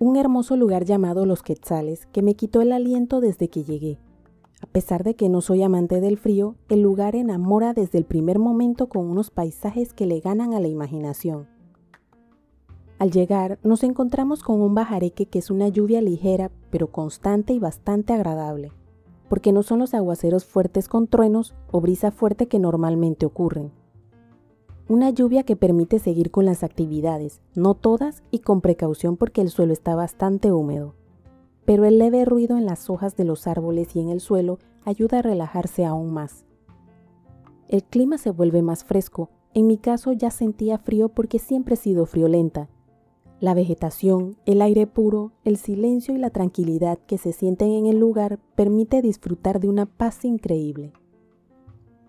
un hermoso lugar llamado Los Quetzales que me quitó el aliento desde que llegué. A pesar de que no soy amante del frío, el lugar enamora desde el primer momento con unos paisajes que le ganan a la imaginación. Al llegar, nos encontramos con un bajareque que es una lluvia ligera, pero constante y bastante agradable, porque no son los aguaceros fuertes con truenos o brisa fuerte que normalmente ocurren. Una lluvia que permite seguir con las actividades, no todas y con precaución porque el suelo está bastante húmedo pero el leve ruido en las hojas de los árboles y en el suelo ayuda a relajarse aún más. El clima se vuelve más fresco, en mi caso ya sentía frío porque siempre he sido friolenta. La vegetación, el aire puro, el silencio y la tranquilidad que se sienten en el lugar permite disfrutar de una paz increíble.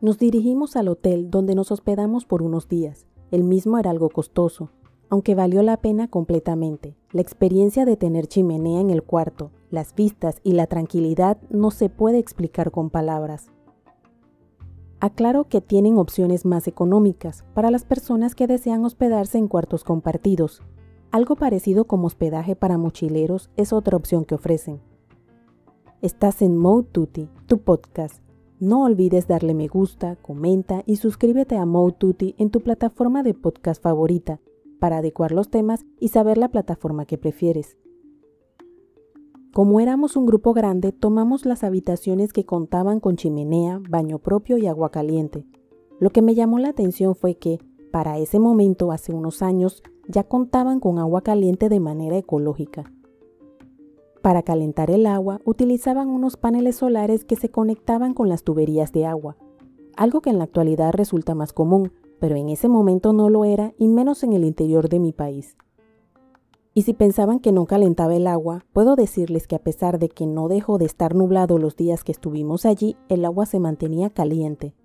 Nos dirigimos al hotel donde nos hospedamos por unos días. El mismo era algo costoso, aunque valió la pena completamente. La experiencia de tener chimenea en el cuarto, las vistas y la tranquilidad no se puede explicar con palabras. Aclaro que tienen opciones más económicas para las personas que desean hospedarse en cuartos compartidos. Algo parecido como hospedaje para mochileros es otra opción que ofrecen. Estás en Mode Tutti, tu podcast. No olvides darle me gusta, comenta y suscríbete a Mode Tutti en tu plataforma de podcast favorita para adecuar los temas y saber la plataforma que prefieres. Como éramos un grupo grande, tomamos las habitaciones que contaban con chimenea, baño propio y agua caliente. Lo que me llamó la atención fue que, para ese momento, hace unos años, ya contaban con agua caliente de manera ecológica. Para calentar el agua, utilizaban unos paneles solares que se conectaban con las tuberías de agua, algo que en la actualidad resulta más común, pero en ese momento no lo era y menos en el interior de mi país. Y si pensaban que no calentaba el agua, puedo decirles que a pesar de que no dejó de estar nublado los días que estuvimos allí, el agua se mantenía caliente,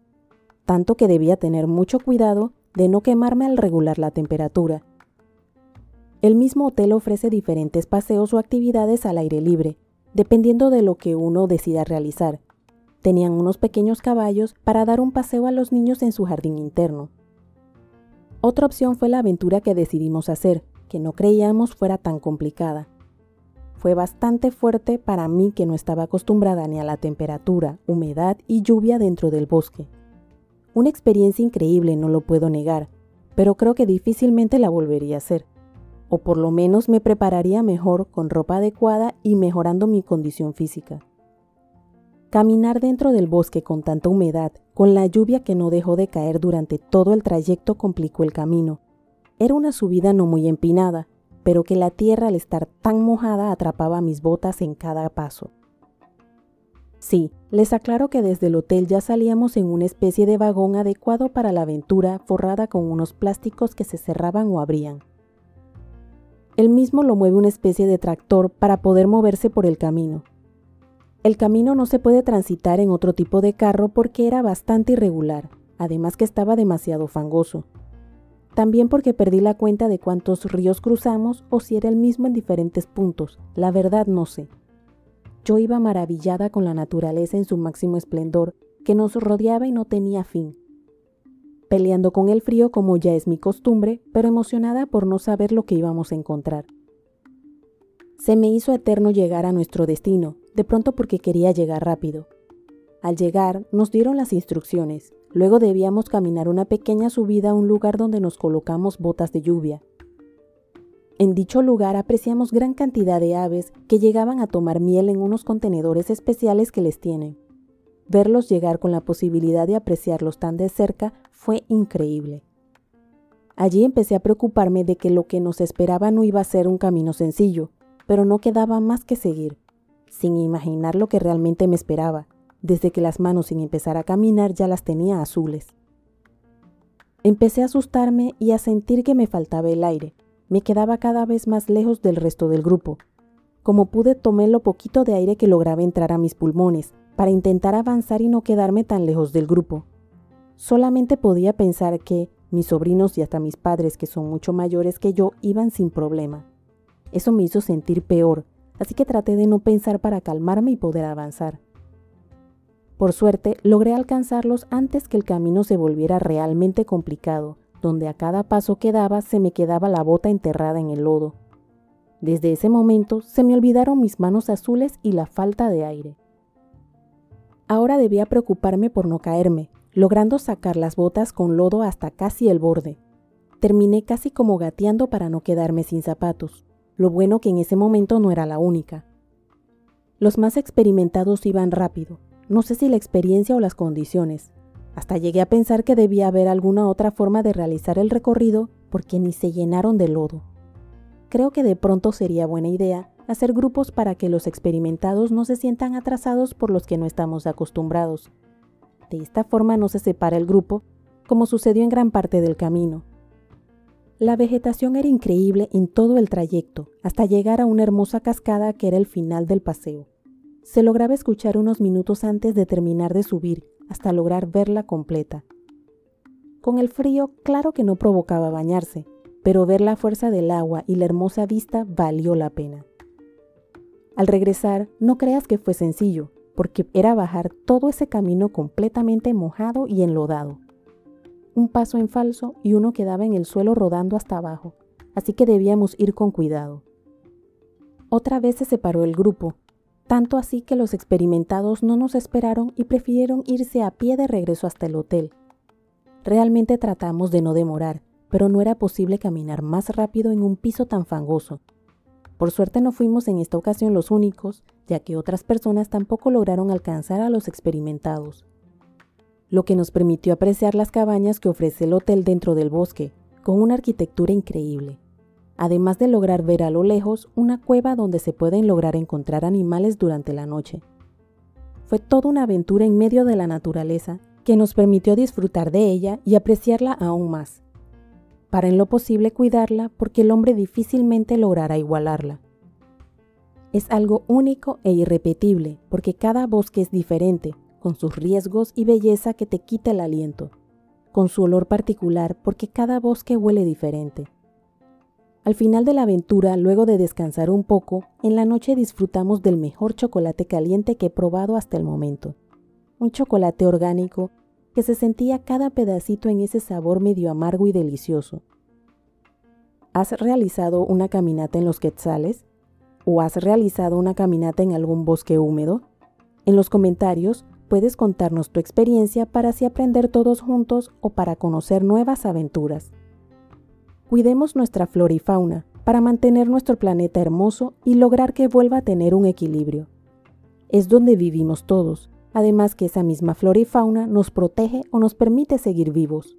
tanto que debía tener mucho cuidado de no quemarme al regular la temperatura. El mismo hotel ofrece diferentes paseos o actividades al aire libre, dependiendo de lo que uno decida realizar. Tenían unos pequeños caballos para dar un paseo a los niños en su jardín interno. Otra opción fue la aventura que decidimos hacer, que no creíamos fuera tan complicada. Fue bastante fuerte para mí que no estaba acostumbrada ni a la temperatura, humedad y lluvia dentro del bosque. Una experiencia increíble, no lo puedo negar, pero creo que difícilmente la volvería a hacer. O por lo menos me prepararía mejor con ropa adecuada y mejorando mi condición física. Caminar dentro del bosque con tanta humedad, con la lluvia que no dejó de caer durante todo el trayecto complicó el camino. Era una subida no muy empinada, pero que la tierra al estar tan mojada atrapaba mis botas en cada paso. Sí, les aclaro que desde el hotel ya salíamos en una especie de vagón adecuado para la aventura forrada con unos plásticos que se cerraban o abrían. El mismo lo mueve una especie de tractor para poder moverse por el camino. El camino no se puede transitar en otro tipo de carro porque era bastante irregular, además que estaba demasiado fangoso. También porque perdí la cuenta de cuántos ríos cruzamos o si era el mismo en diferentes puntos, la verdad no sé. Yo iba maravillada con la naturaleza en su máximo esplendor, que nos rodeaba y no tenía fin. Peleando con el frío como ya es mi costumbre, pero emocionada por no saber lo que íbamos a encontrar. Se me hizo eterno llegar a nuestro destino, de pronto porque quería llegar rápido. Al llegar, nos dieron las instrucciones. Luego debíamos caminar una pequeña subida a un lugar donde nos colocamos botas de lluvia. En dicho lugar apreciamos gran cantidad de aves que llegaban a tomar miel en unos contenedores especiales que les tienen. Verlos llegar con la posibilidad de apreciarlos tan de cerca fue increíble. Allí empecé a preocuparme de que lo que nos esperaba no iba a ser un camino sencillo, pero no quedaba más que seguir sin imaginar lo que realmente me esperaba, desde que las manos sin empezar a caminar ya las tenía azules. Empecé a asustarme y a sentir que me faltaba el aire. Me quedaba cada vez más lejos del resto del grupo. Como pude tomé lo poquito de aire que lograba entrar a mis pulmones, para intentar avanzar y no quedarme tan lejos del grupo. Solamente podía pensar que mis sobrinos y hasta mis padres, que son mucho mayores que yo, iban sin problema. Eso me hizo sentir peor, así que traté de no pensar para calmarme y poder avanzar. Por suerte, logré alcanzarlos antes que el camino se volviera realmente complicado, donde a cada paso que daba se me quedaba la bota enterrada en el lodo. Desde ese momento se me olvidaron mis manos azules y la falta de aire. Ahora debía preocuparme por no caerme, logrando sacar las botas con lodo hasta casi el borde. Terminé casi como gateando para no quedarme sin zapatos. Lo bueno que en ese momento no era la única. Los más experimentados iban rápido, no sé si la experiencia o las condiciones. Hasta llegué a pensar que debía haber alguna otra forma de realizar el recorrido porque ni se llenaron de lodo. Creo que de pronto sería buena idea hacer grupos para que los experimentados no se sientan atrasados por los que no estamos acostumbrados. De esta forma no se separa el grupo, como sucedió en gran parte del camino. La vegetación era increíble en todo el trayecto, hasta llegar a una hermosa cascada que era el final del paseo. Se lograba escuchar unos minutos antes de terminar de subir, hasta lograr verla completa. Con el frío, claro que no provocaba bañarse, pero ver la fuerza del agua y la hermosa vista valió la pena. Al regresar, no creas que fue sencillo, porque era bajar todo ese camino completamente mojado y enlodado. Un paso en falso y uno quedaba en el suelo rodando hasta abajo, así que debíamos ir con cuidado. Otra vez se separó el grupo, tanto así que los experimentados no nos esperaron y prefirieron irse a pie de regreso hasta el hotel. Realmente tratamos de no demorar, pero no era posible caminar más rápido en un piso tan fangoso, por suerte no fuimos en esta ocasión los únicos, ya que otras personas tampoco lograron alcanzar a los experimentados, lo que nos permitió apreciar las cabañas que ofrece el hotel dentro del bosque, con una arquitectura increíble, además de lograr ver a lo lejos una cueva donde se pueden lograr encontrar animales durante la noche. Fue toda una aventura en medio de la naturaleza que nos permitió disfrutar de ella y apreciarla aún más para en lo posible cuidarla porque el hombre difícilmente logrará igualarla. Es algo único e irrepetible porque cada bosque es diferente, con sus riesgos y belleza que te quita el aliento, con su olor particular porque cada bosque huele diferente. Al final de la aventura, luego de descansar un poco, en la noche disfrutamos del mejor chocolate caliente que he probado hasta el momento. Un chocolate orgánico que se sentía cada pedacito en ese sabor medio amargo y delicioso. ¿Has realizado una caminata en los quetzales? ¿O has realizado una caminata en algún bosque húmedo? En los comentarios puedes contarnos tu experiencia para así aprender todos juntos o para conocer nuevas aventuras. Cuidemos nuestra flora y fauna para mantener nuestro planeta hermoso y lograr que vuelva a tener un equilibrio. Es donde vivimos todos además que esa misma flora y fauna nos protege o nos permite seguir vivos.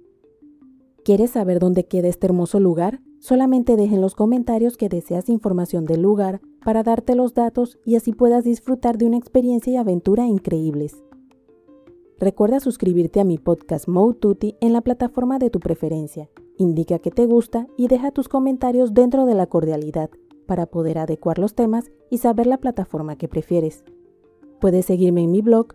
¿Quieres saber dónde queda este hermoso lugar? Solamente deja en los comentarios que deseas información del lugar para darte los datos y así puedas disfrutar de una experiencia y aventura increíbles. Recuerda suscribirte a mi podcast Tutti en la plataforma de tu preferencia. Indica que te gusta y deja tus comentarios dentro de la cordialidad para poder adecuar los temas y saber la plataforma que prefieres. Puedes seguirme en mi blog